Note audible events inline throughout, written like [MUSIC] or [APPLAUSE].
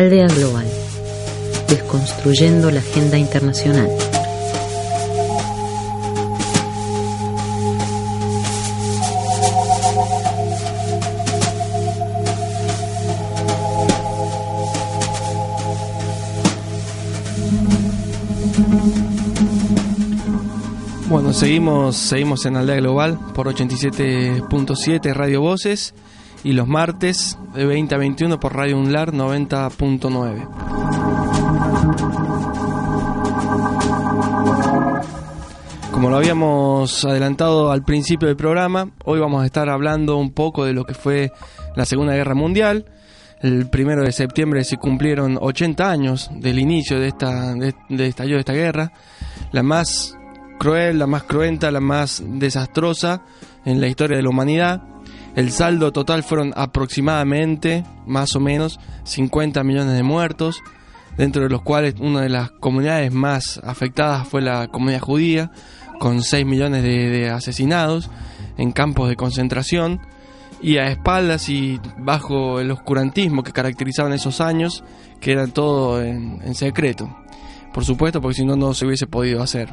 Aldea Global. Desconstruyendo la agenda internacional. Bueno, seguimos, seguimos en Aldea Global por 87.7 Radio Voces y los martes de 20 a 21 por Radio Unlar 90.9. Como lo habíamos adelantado al principio del programa, hoy vamos a estar hablando un poco de lo que fue la Segunda Guerra Mundial. El primero de septiembre se cumplieron 80 años del inicio de esta de, estallido de esta guerra, la más cruel, la más cruenta, la más desastrosa en la historia de la humanidad. El saldo total fueron aproximadamente, más o menos, 50 millones de muertos, dentro de los cuales una de las comunidades más afectadas fue la comunidad judía, con 6 millones de, asesinados en campos de concentración, y a espaldas y bajo el oscurantismo que caracterizaban esos años, que eran todo en, secreto. Por supuesto, porque si no, no se hubiese podido hacer.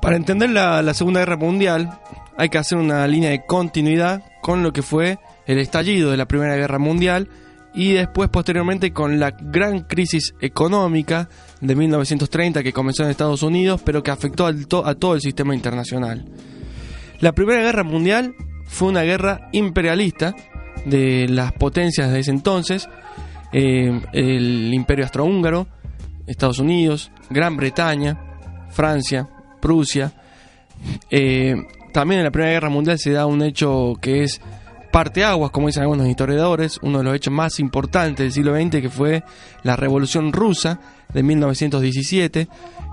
Para entender la, Segunda Guerra Mundial hay que hacer una línea de continuidad con lo que fue el estallido de la Primera Guerra Mundial y después posteriormente con la gran crisis económica de 1930 que comenzó en Estados Unidos pero que afectó a todo el sistema internacional. La Primera Guerra Mundial fue una guerra imperialista de las potencias de ese entonces, eh, el Imperio Austrohúngaro, Estados Unidos, Gran Bretaña, Francia, Prusia. Eh, también en la Primera Guerra Mundial se da un hecho que es parteaguas, como dicen algunos historiadores, uno de los hechos más importantes del siglo XX, que fue la Revolución Rusa de 1917,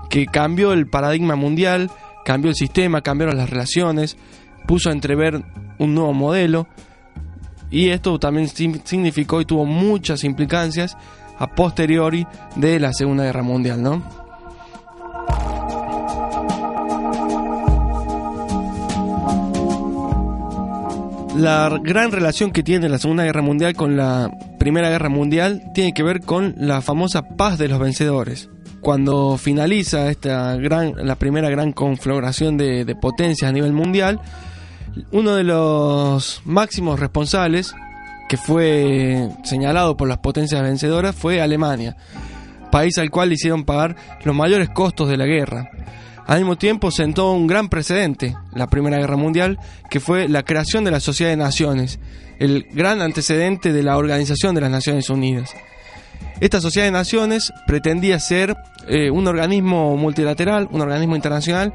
que cambió el paradigma mundial, cambió el sistema, cambiaron las relaciones, puso a entrever un nuevo modelo, y esto también significó y tuvo muchas implicancias a posteriori de la Segunda Guerra Mundial, ¿no? La gran relación que tiene la Segunda Guerra Mundial con la Primera Guerra Mundial tiene que ver con la famosa paz de los vencedores. Cuando finaliza esta gran, la primera gran conflagración de, de potencias a nivel mundial, uno de los máximos responsables, que fue señalado por las potencias vencedoras, fue Alemania, país al cual le hicieron pagar los mayores costos de la guerra. Al mismo tiempo sentó un gran precedente, la Primera Guerra Mundial, que fue la creación de la Sociedad de Naciones, el gran antecedente de la Organización de las Naciones Unidas. Esta Sociedad de Naciones pretendía ser eh, un organismo multilateral, un organismo internacional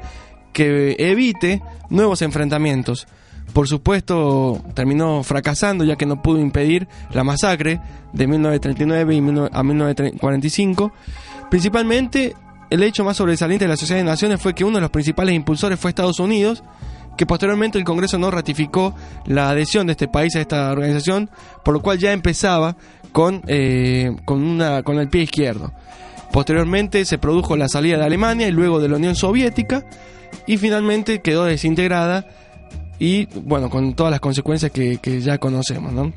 que evite nuevos enfrentamientos. Por supuesto, terminó fracasando ya que no pudo impedir la masacre de 1939 a 1945, principalmente el hecho más sobresaliente de la Sociedad de Naciones fue que uno de los principales impulsores fue Estados Unidos, que posteriormente el Congreso no ratificó la adhesión de este país a esta organización, por lo cual ya empezaba con, eh, con, el pie izquierdo. Posteriormente se produjo la salida de Alemania y luego de la Unión Soviética y finalmente quedó desintegrada y bueno, con todas las consecuencias que, que ya conocemos, ¿no?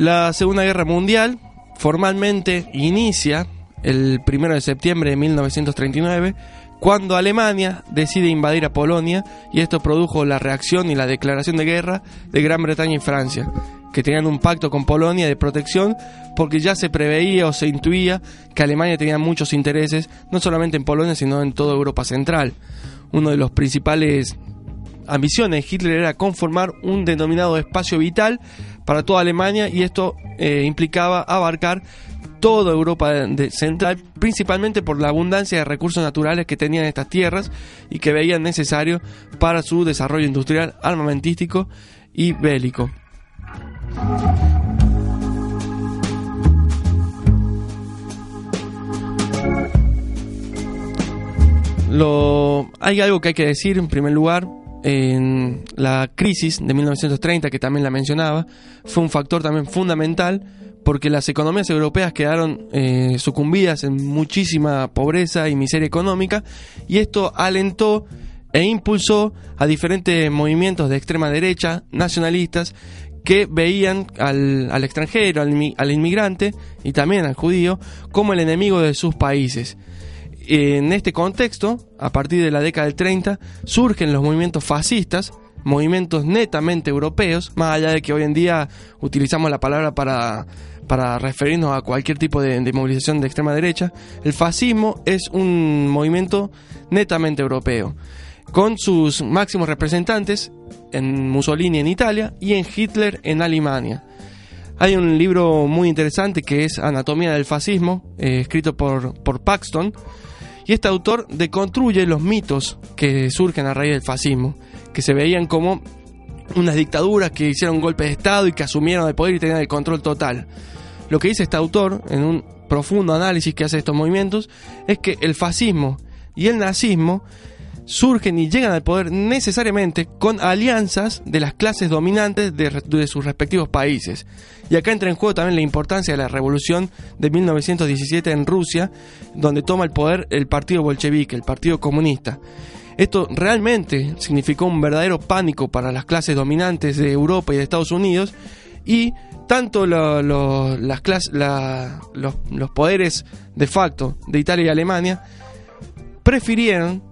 La Segunda Guerra Mundial formalmente inicia el 1 de septiembre de 1939 cuando Alemania decide invadir a Polonia y esto produjo la reacción y la declaración de guerra de Gran Bretaña y Francia, que tenían un pacto con Polonia de protección porque ya se preveía o se intuía que Alemania tenía muchos intereses, no solamente en Polonia, sino en toda Europa Central. Uno de los principales ambiciones de Hitler era conformar un denominado espacio vital para toda Alemania y esto eh, implicaba abarcar toda Europa central, principalmente por la abundancia de recursos naturales que tenían estas tierras y que veían necesario para su desarrollo industrial, armamentístico y bélico. Lo, hay algo que hay que decir en primer lugar. En la crisis de 1930, que también la mencionaba, fue un factor también fundamental porque las economías europeas quedaron eh, sucumbidas en muchísima pobreza y miseria económica y esto alentó e impulsó a diferentes movimientos de extrema derecha, nacionalistas, que veían al, al extranjero, al, inmi- al inmigrante y también al judío como el enemigo de sus países. En este contexto, a partir de la década del 30, surgen los movimientos fascistas, movimientos netamente europeos, más allá de que hoy en día utilizamos la palabra para, para referirnos a cualquier tipo de, de movilización de extrema derecha. El fascismo es un movimiento netamente europeo, con sus máximos representantes en Mussolini en Italia y en Hitler en Alemania. Hay un libro muy interesante que es Anatomía del Fascismo, eh, escrito por, por Paxton, y este autor deconstruye los mitos que surgen a raíz del fascismo, que se veían como unas dictaduras que hicieron golpes de Estado y que asumieron el poder y tenían el control total. Lo que dice este autor, en un profundo análisis que hace de estos movimientos, es que el fascismo y el nazismo surgen y llegan al poder necesariamente con alianzas de las clases dominantes de, sus respectivos países. Y acá entra en juego también la importancia de la revolución de 1917 en Rusia, donde toma el poder el partido bolchevique, el partido comunista. Esto realmente significó un verdadero pánico para las clases dominantes de Europa y de Estados Unidos y tanto lo- lo- las clas- la- los, los poderes de facto de Italia y Alemania prefirieron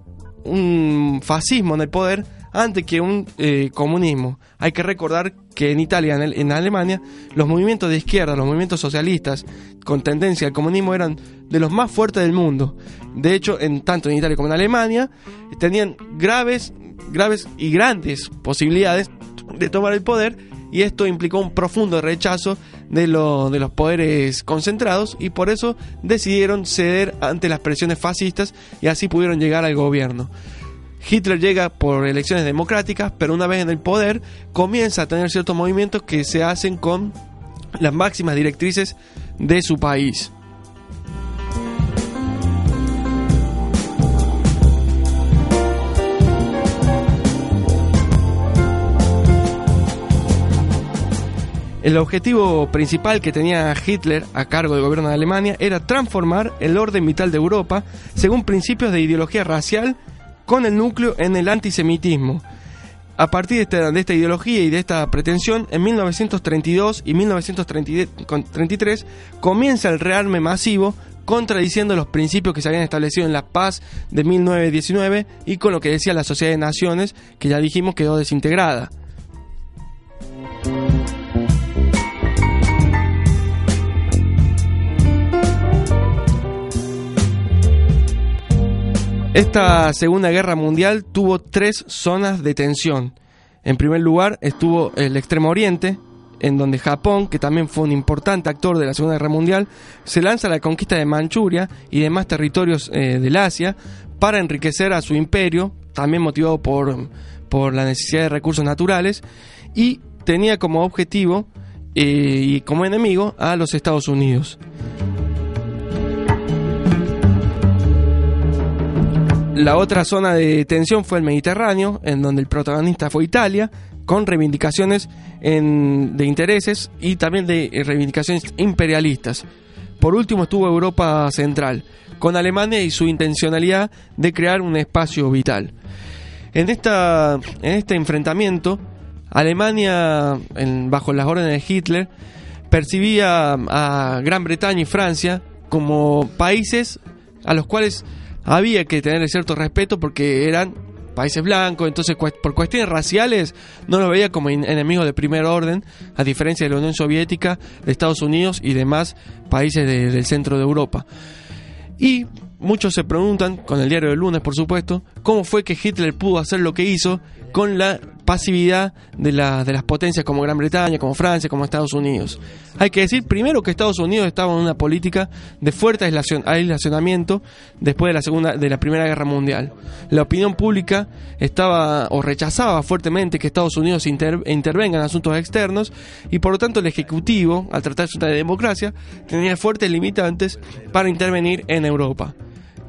un fascismo en el poder antes que un eh, comunismo. Hay que recordar que en Italia, en, el- en Alemania, los movimientos de izquierda, los movimientos socialistas con tendencia al comunismo eran de los más fuertes del mundo. De hecho, en tanto en Italia como en Alemania, tenían graves, graves y grandes posibilidades de tomar el poder y esto implicó un profundo rechazo de, lo- de los poderes concentrados y por eso decidieron ceder ante las presiones fascistas y así pudieron llegar al gobierno. Hitler llega por elecciones democráticas, pero una vez en el poder comienza a tener ciertos movimientos que se hacen con las máximas directrices de su país. El objetivo principal que tenía Hitler a cargo del gobierno de Alemania era transformar el orden vital de Europa según principios de ideología racial con el núcleo en el antisemitismo. A partir de esta, de esta ideología y de esta pretensión, en 1932 y 1933 comienza el rearme masivo contradiciendo los principios que se habían establecido en la paz de 1919 y con lo que decía la Sociedad de Naciones, que ya dijimos quedó desintegrada. Esta Segunda Guerra Mundial tuvo tres zonas de tensión. En primer lugar estuvo el Extremo Oriente, en donde Japón, que también fue un importante actor de la Segunda Guerra Mundial, se lanza a la conquista de Manchuria y demás territorios eh, del Asia para enriquecer a su imperio, también motivado por, por la necesidad de recursos naturales, y tenía como objetivo eh, y como enemigo a los Estados Unidos. La otra zona de tensión fue el Mediterráneo, en donde el protagonista fue Italia, con reivindicaciones de intereses y también de eh, reivindicaciones imperialistas. Por último estuvo Europa Central, con Alemania y su intencionalidad de crear un espacio vital. En, esta, en este enfrentamiento, Alemania, bajo las órdenes de Hitler, percibía a Gran Bretaña y Francia como países a los cuales había que tener cierto respeto porque eran países blancos, entonces por cuestiones raciales no los veía como en- enemigos de primer orden, a diferencia de la Unión Soviética, de Estados Unidos y demás países de- del centro de Europa. Y muchos se preguntan, con el diario del lunes por supuesto, cómo fue que Hitler pudo hacer lo que hizo con la pasividad de, la, de las potencias como Gran Bretaña, como Francia, como Estados Unidos. Hay que decir primero que Estados Unidos estaba en una política de fuerte aislacionamiento después de la segunda, de la Primera Guerra Mundial. La opinión pública estaba o rechazaba fuertemente que Estados Unidos intervenga en asuntos externos y por lo tanto el ejecutivo, al tratarse de democracia, tenía fuertes limitantes para intervenir en Europa.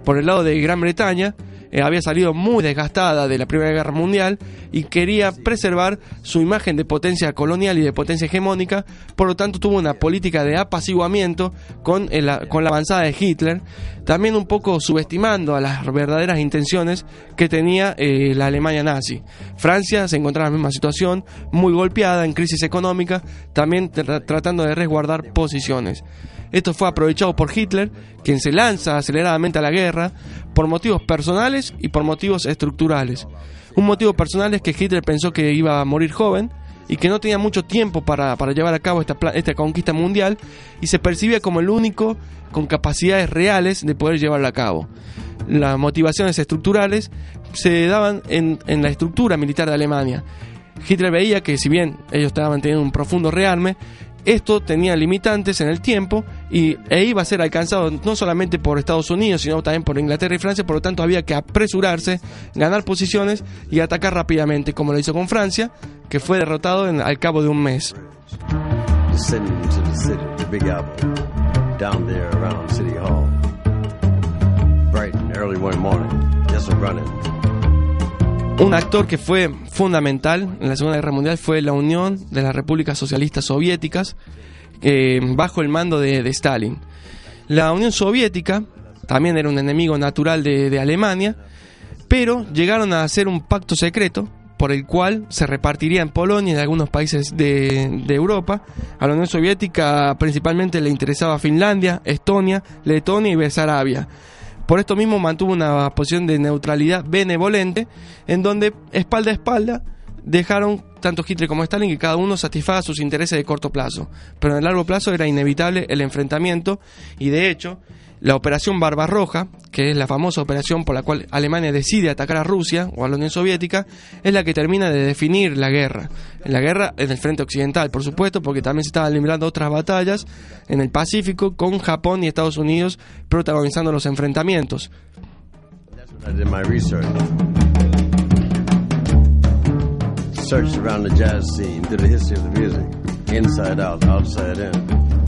Por el lado de Gran Bretaña, eh, había salido muy desgastada de la Primera Guerra Mundial y quería preservar su imagen de potencia colonial y de potencia hegemónica, por lo tanto tuvo una política de apaciguamiento con, con la avanzada de Hitler, también un poco subestimando a las verdaderas intenciones que tenía eh, la Alemania nazi. Francia se encontraba en la misma situación, muy golpeada, en crisis económica, también tratando de resguardar posiciones. Esto fue aprovechado por Hitler, quien se lanza aceleradamente a la guerra por motivos personales y por motivos estructurales. Un motivo personal es que Hitler pensó que iba a morir joven y que no tenía mucho tiempo para, llevar a cabo esta, esta conquista mundial y se percibía como el único con capacidades reales de poder llevarla a cabo. Las motivaciones estructurales se daban en, en la estructura militar de Alemania. Hitler veía que si bien ellos estaban teniendo un profundo rearme, esto tenía limitantes en el tiempo y, e iba a ser alcanzado no solamente por Estados Unidos, sino también por Inglaterra y Francia, por lo tanto había que apresurarse, ganar posiciones y atacar rápidamente, como lo hizo con Francia, que fue derrotado al cabo de un mes. Un actor que fue fundamental en la Segunda Guerra Mundial fue la unión de las repúblicas socialistas soviéticas eh, bajo el mando de, Stalin. La Unión Soviética también era un enemigo natural de, Alemania, pero llegaron a hacer un pacto secreto por el cual se repartiría en Polonia y en algunos países de, Europa. A la Unión Soviética principalmente le interesaba Finlandia, Estonia, Letonia y Besarabia. Por esto mismo mantuvo una posición de neutralidad benevolente, en donde espalda a espalda dejaron tanto Hitler como Stalin que cada uno satisfaga sus intereses de corto plazo. Pero en el largo plazo era inevitable el enfrentamiento y de hecho la operación Barbarroja, que es la famosa operación por la cual Alemania decide atacar a Rusia o a la Unión Soviética, es la que termina de definir la guerra. La guerra en el frente occidental, por supuesto, porque también se estaban librando otras batallas en el Pacífico con Japón y Estados Unidos protagonizando los enfrentamientos.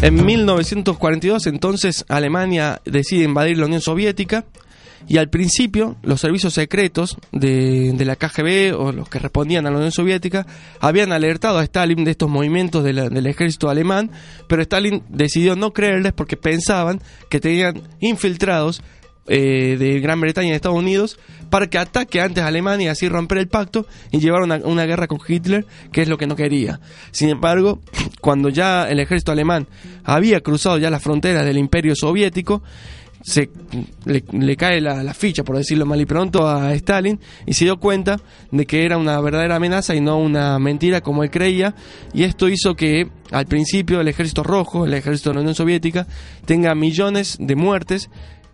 En 1942 entonces Alemania decide invadir la Unión Soviética y al principio los servicios secretos de, la KGB o los que respondían a la Unión Soviética habían alertado a Stalin de estos movimientos del ejército alemán, pero Stalin decidió no creerles porque pensaban que tenían infiltrados eh, de Gran Bretaña y Estados Unidos para que ataque antes a Alemania y así romper el pacto y llevar una, una, guerra con Hitler, que es lo que no quería. Sin embargo, cuando ya el ejército alemán había cruzado ya las fronteras del imperio soviético, se le, cae la, la, ficha, por decirlo mal y pronto, a Stalin y se dio cuenta de que era una verdadera amenaza y no una mentira como él creía. Y esto hizo que al principio el ejército rojo, el ejército de la Unión Soviética, tenga millones de muertes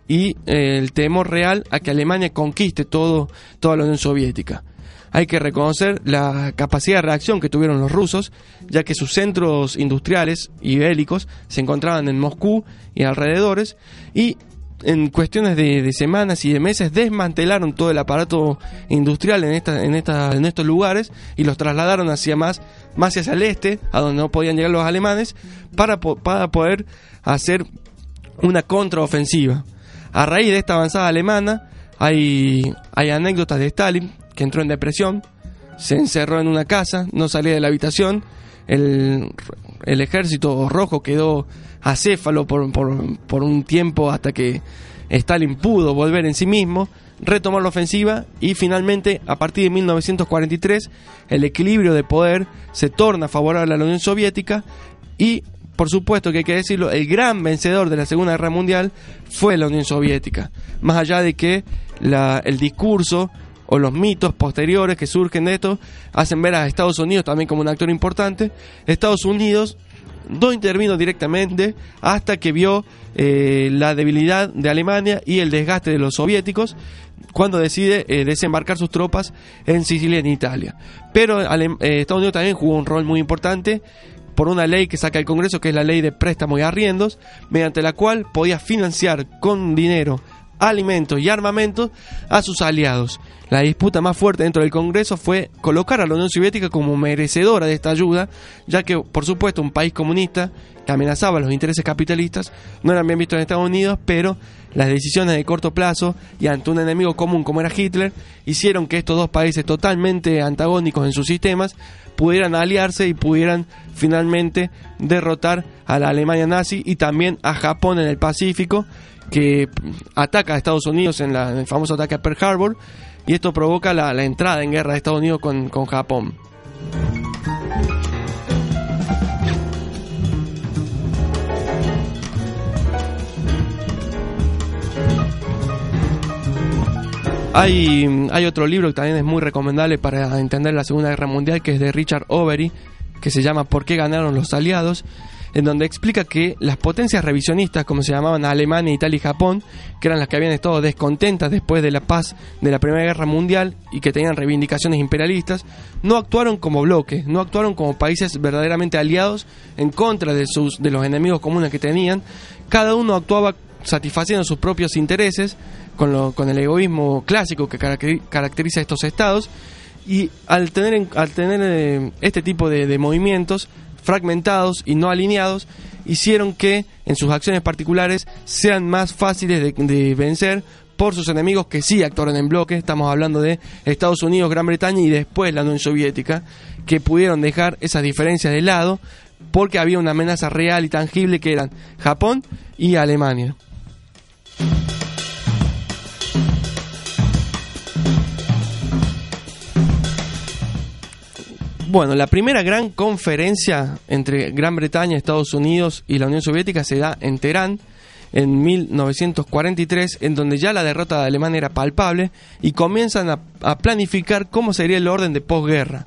y eh, el temor real a que Alemania conquiste todo, toda la Unión Soviética. Hay que reconocer la capacidad de reacción que tuvieron los rusos, ya que sus centros industriales y bélicos se encontraban en Moscú y alrededores, y en cuestiones de, semanas y de meses desmantelaron todo el aparato industrial en, esta, en, esta, en estos lugares y los trasladaron hacia más, más hacia el este, a donde no podían llegar los alemanes, para, para poder hacer una contraofensiva. A raíz de esta avanzada alemana, hay, hay anécdotas de Stalin, que entró en depresión, se encerró en una casa, no salía de la habitación, el, el ejército rojo quedó acéfalo por, por, por un tiempo hasta que Stalin pudo volver en sí mismo, retomar la ofensiva y finalmente a partir de 1943 el equilibrio de poder se torna favorable a la Unión Soviética y por supuesto que hay que decirlo, el gran vencedor de la Segunda Guerra Mundial fue la Unión Soviética. Más allá de que el discurso o los mitos posteriores que surgen de esto hacen ver a Estados Unidos también como un actor importante, Estados Unidos no intervino directamente hasta que vio eh, la debilidad de Alemania y el desgaste de los soviéticos cuando decide eh, desembarcar sus tropas en Sicilia, en Italia. Pero eh, Estados Unidos también jugó un rol muy importante por una ley que saca el Congreso, que es la ley de préstamos y arriendos, mediante la cual podía financiar con dinero alimentos y armamentos a sus aliados. La disputa más fuerte dentro del Congreso fue colocar a la Unión Soviética como merecedora de esta ayuda, ya que, por supuesto, un país comunista que amenazaba los intereses capitalistas no eran bien vistos en Estados Unidos, pero las decisiones de corto plazo y ante un enemigo común como era Hitler hicieron que estos dos países totalmente antagónicos en sus sistemas pudieran aliarse y pudieran finalmente derrotar a la Alemania nazi y también a Japón en el Pacífico que ataca a Estados Unidos en, el famoso ataque a Pearl Harbor y esto provoca la, entrada en guerra de Estados Unidos con, con Japón. Hay, otro libro que también es muy recomendable para entender la Segunda Guerra Mundial, que es de Richard Overy, que se llama ¿Por qué ganaron los aliados? en donde explica que las potencias revisionistas, como se llamaban Alemania, Italia y Japón, que eran las que habían estado descontentas después de la paz de la Primera Guerra Mundial y que tenían reivindicaciones imperialistas, no actuaron como bloques, no actuaron como países verdaderamente aliados en contra de, sus, de los enemigos comunes que tenían, cada uno actuaba satisfaciendo sus propios intereses, con, con el egoísmo clásico que caracteriza a estos estados, y al tener, al tener eh, este tipo de movimientos, fragmentados y no alineados hicieron que en sus acciones particulares sean más fáciles de, vencer por sus enemigos que sí actuaron en bloque, estamos hablando de Estados Unidos, Gran Bretaña y después la Unión Soviética, que pudieron dejar esas diferencias de lado porque había una amenaza real y tangible que eran Japón y Alemania. Bueno, la primera gran conferencia entre Gran Bretaña, Estados Unidos y la Unión Soviética se da en Teherán en 1943, en donde ya la derrota de Alemania era palpable y comienzan a, planificar cómo sería el orden de posguerra.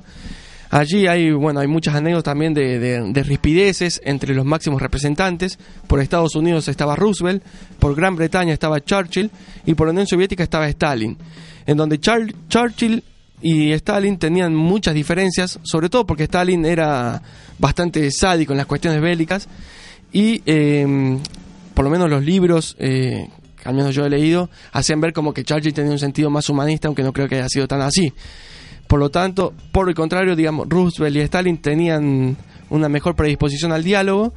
Allí hay, bueno, hay muchas anécdotas también de, de, rispideces entre los máximos representantes. Por Estados Unidos estaba Roosevelt, por Gran Bretaña estaba Churchill y por la Unión Soviética estaba Stalin. En donde Churchill y Stalin tenían muchas diferencias, sobre todo porque Stalin era bastante sádico en las cuestiones bélicas y em, por lo menos los libros, eh, al menos yo he leído, hacían ver como que Churchill tenía un sentido más humanista, aunque no creo que haya sido tan así. Por lo tanto, por el contrario, digamos, Roosevelt y Stalin tenían una mejor predisposición al diálogo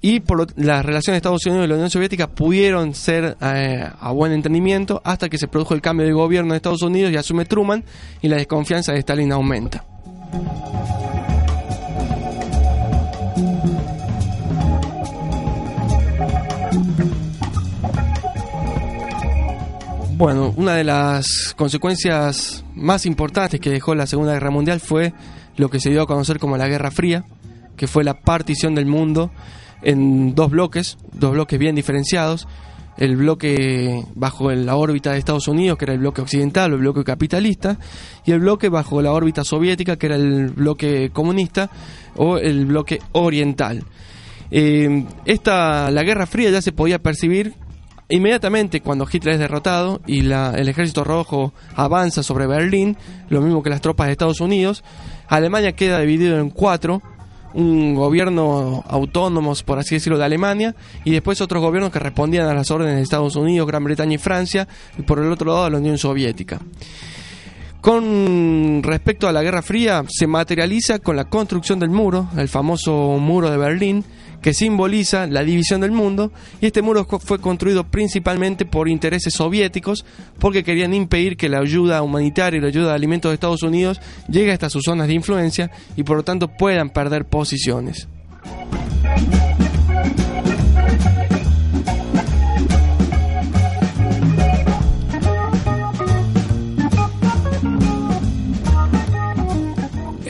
y por las relaciones de Estados Unidos y la Unión Soviética pudieron ser eh, a buen entendimiento hasta que se produjo el cambio de gobierno de Estados Unidos y asume Truman y la desconfianza de Stalin aumenta. Bueno, una de las consecuencias más importantes que dejó la Segunda Guerra Mundial fue lo que se dio a conocer como la Guerra Fría, que fue la partición del mundo en dos bloques, dos bloques bien diferenciados. El bloque bajo la órbita de Estados Unidos, que era el bloque occidental o el bloque capitalista, y el bloque bajo la órbita soviética, que era el bloque comunista o el bloque oriental. Eh, esta, la Guerra Fría ya se podía percibir inmediatamente cuando Hitler es derrotado y el ejército rojo avanza sobre Berlín, lo mismo que las tropas de Estados Unidos. Alemania queda dividido en cuatro, un gobierno autónomo, por así decirlo, de Alemania, y después otros gobiernos que respondían a las órdenes de Estados Unidos, Gran Bretaña y Francia, y por el otro lado la Unión Soviética. Con respecto a la Guerra Fría, se materializa con la construcción del muro, el famoso muro de Berlín, que simboliza la división del mundo, y este muro fue construido principalmente por intereses soviéticos, porque querían impedir que la ayuda humanitaria y la ayuda de alimentos de Estados Unidos llegue hasta sus zonas de influencia y por lo tanto puedan perder posiciones.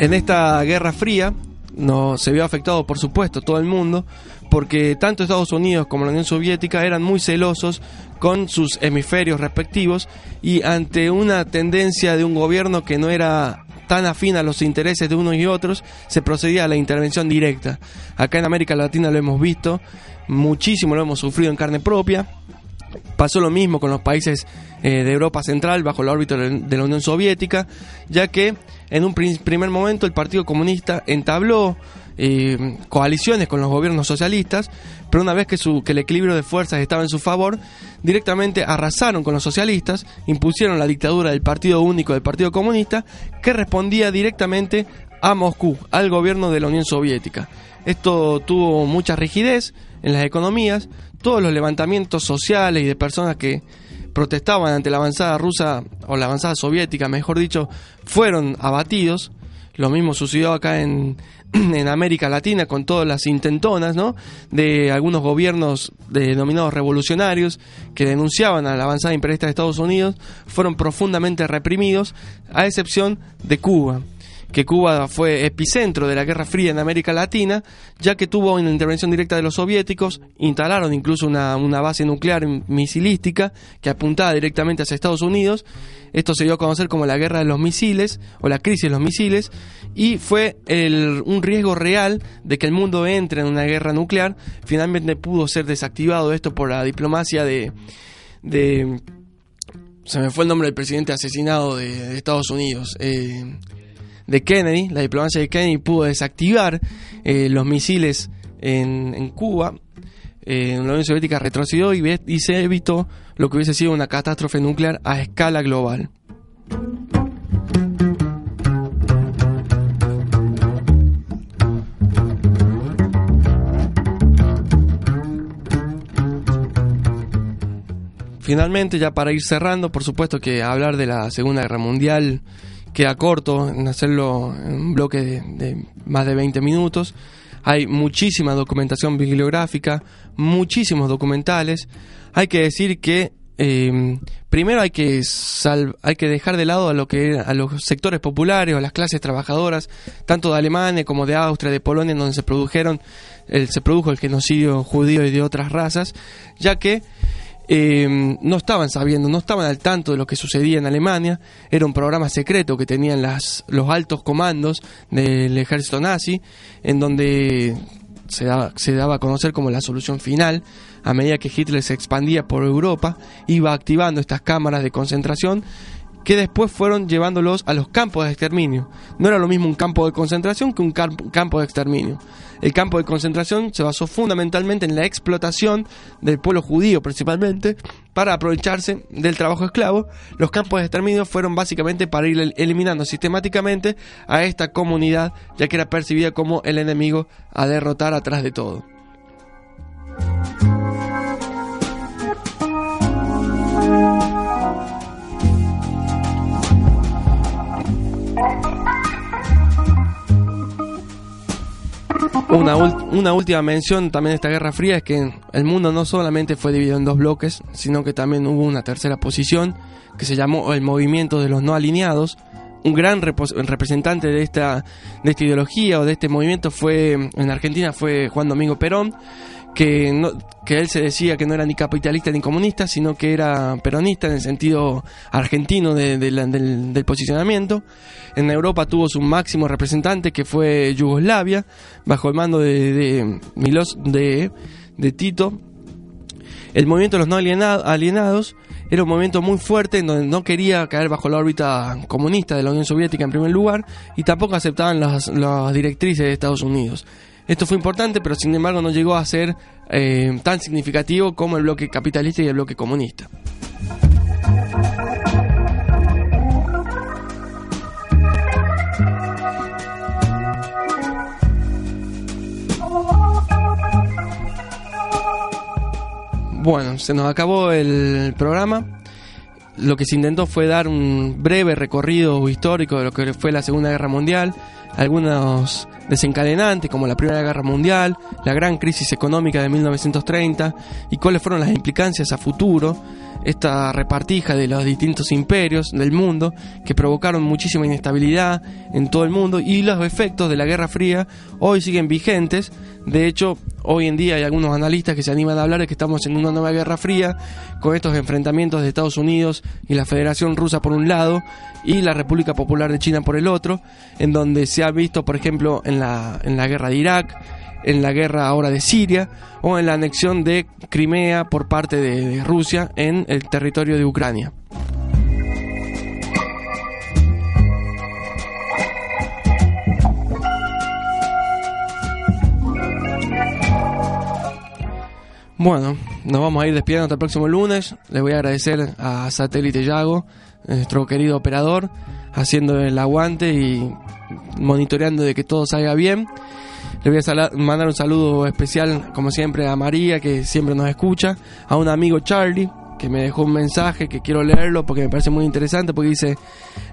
En esta Guerra Fría, no se vio afectado, por supuesto, todo el mundo, porque tanto Estados Unidos como la Unión Soviética eran muy celosos con sus hemisferios respectivos y ante una tendencia de un gobierno que no era tan afín a los intereses de unos y otros, se procedía a la intervención directa. Acá en América Latina lo hemos visto, muchísimo lo hemos sufrido en carne propia. Pasó lo mismo con los países eh, de Europa Central bajo la órbita de la Unión Soviética, ya que en un primer momento el Partido Comunista entabló eh, coaliciones con los gobiernos socialistas, pero una vez que, su, que el equilibrio de fuerzas estaba en su favor, directamente arrasaron con los socialistas, impusieron la dictadura del Partido Único del Partido Comunista, que respondía directamente a Moscú, al gobierno de la Unión Soviética. Esto tuvo mucha rigidez en las economías, todos los levantamientos sociales y de personas que protestaban ante la avanzada rusa o la avanzada soviética, mejor dicho, fueron abatidos. Lo mismo sucedió acá en, [CLEARS THROAT] en América Latina con todas las intentonas ¿no? de algunos gobiernos denominados revolucionarios que denunciaban a la avanzada imperialista de Estados Unidos, fueron profundamente reprimidos, a excepción de Cuba que Cuba fue epicentro de la Guerra Fría en América Latina, ya que tuvo una intervención directa de los soviéticos, instalaron incluso una, base nuclear misilística que apuntaba directamente hacia Estados Unidos. Esto se dio a conocer como la guerra de los misiles o la crisis de los misiles y fue un riesgo real de que el mundo entre en una guerra nuclear. Finalmente pudo ser desactivado esto por la diplomacia de, se me fue el nombre del presidente asesinado de, Estados Unidos. Eh, de Kennedy, la diplomacia de Kennedy pudo desactivar eh, los misiles en, Cuba. Eh, la Unión Soviética retrocedió y se evitó lo que hubiese sido una catástrofe nuclear a escala global. Finalmente, ya para ir cerrando, por supuesto que hablar de la Segunda Guerra Mundial queda corto en hacerlo en un bloque de, más de 20 minutos. Hay muchísima documentación bibliográfica, muchísimos documentales. Hay que decir que eh, primero hay que hay que dejar de lado a lo que a los sectores populares o a las clases trabajadoras tanto de Alemania como de Austria de Polonia donde se produjeron el, se produjo el genocidio judío y de otras razas ya que Em, no estaban sabiendo, no estaban al tanto de lo que sucedía en Alemania. Era un programa secreto que tenían las, los altos comandos del ejército nazi, en donde se daba, se daba a conocer como la solución final. A medida que Hitler se expandía por Europa, iba activando estas cámaras de concentración que después fueron llevándolos a los campos de exterminio. No era lo mismo un campo de concentración que un campo de exterminio. El campo de concentración se basó fundamentalmente en la explotación del pueblo judío principalmente para aprovecharse del trabajo esclavo. Los campos de exterminio fueron básicamente para ir eliminando sistemáticamente a esta comunidad ya que era percibida como el enemigo a derrotar atrás de todo. Una, una, última mención también de esta Guerra Fría es que el mundo no solamente fue dividido en dos bloques, sino que también hubo una tercera posición que se llamó el movimiento de los no alineados. Un gran representante de esta, de esta ideología o de este movimiento fue en Argentina fue Juan Domingo Perón, que, no, él se decía que no era ni capitalista ni comunista, sino que era peronista en el sentido argentino del, posicionamiento. En Europa tuvo su máximo representante, que fue Yugoslavia, bajo el mando de, Milos de, Tito. El movimiento de los no alienados era un movimiento muy fuerte en donde no quería caer bajo la órbita comunista de la Unión Soviética en primer lugar y tampoco aceptaban las directrices de Estados Unidos. Esto fue importante, pero sin embargo no llegó a ser eh, tan significativo como el bloque capitalista y el bloque comunista. Bueno, se nos acabó el programa. Lo que se intentó fue dar un breve recorrido histórico de lo que fue la Segunda Guerra Mundial, algunos desencadenantes como la Primera Guerra Mundial, la gran crisis económica de 1930 y cuáles fueron las implicancias a futuro, esta repartija de los distintos imperios del mundo que provocaron muchísima inestabilidad en todo el mundo y los efectos de la Guerra Fría hoy siguen vigentes. De hecho, hoy en día hay algunos analistas que se animan a hablar de que estamos en una nueva guerra fría con estos enfrentamientos de Estados Unidos y la Federación Rusa por un lado y la República Popular de China por el otro, en donde se ha visto, por ejemplo, en la, en la guerra de Irak, en la guerra ahora de Siria o en la anexión de Crimea por parte de Rusia en el territorio de Ucrania. Bueno, nos vamos a ir despidiendo hasta el próximo lunes. Les voy a agradecer a Satélite Yago, nuestro querido operador, haciendo el aguante y monitoreando de que todo salga bien. Le voy a mandar un saludo especial, como siempre, a María, que siempre nos escucha, a un amigo Charlie, que me dejó un mensaje que quiero leerlo porque me parece muy interesante, porque dice,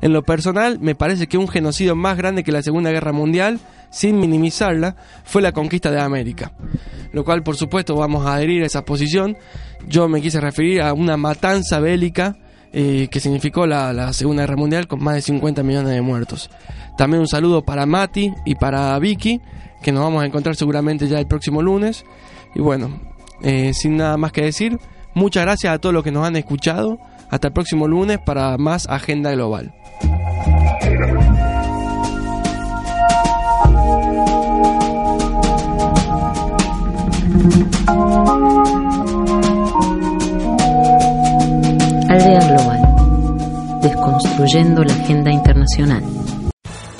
en lo personal, me parece que un genocidio más grande que la Segunda Guerra Mundial, sin minimizarla, fue la conquista de América. Lo cual, por supuesto, vamos a adherir a esa posición. Yo me quise referir a una matanza bélica eh, que significó la, la, Segunda Guerra Mundial con más de 50 millones de muertos. También un saludo para Mati y para Vicky, que nos vamos a encontrar seguramente ya el próximo lunes. Y bueno, eh, sin nada más que decir, muchas gracias a todos los que nos han escuchado. Hasta el próximo lunes para más Agenda Global. Aldea Global. Desconstruyendo la agenda internacional.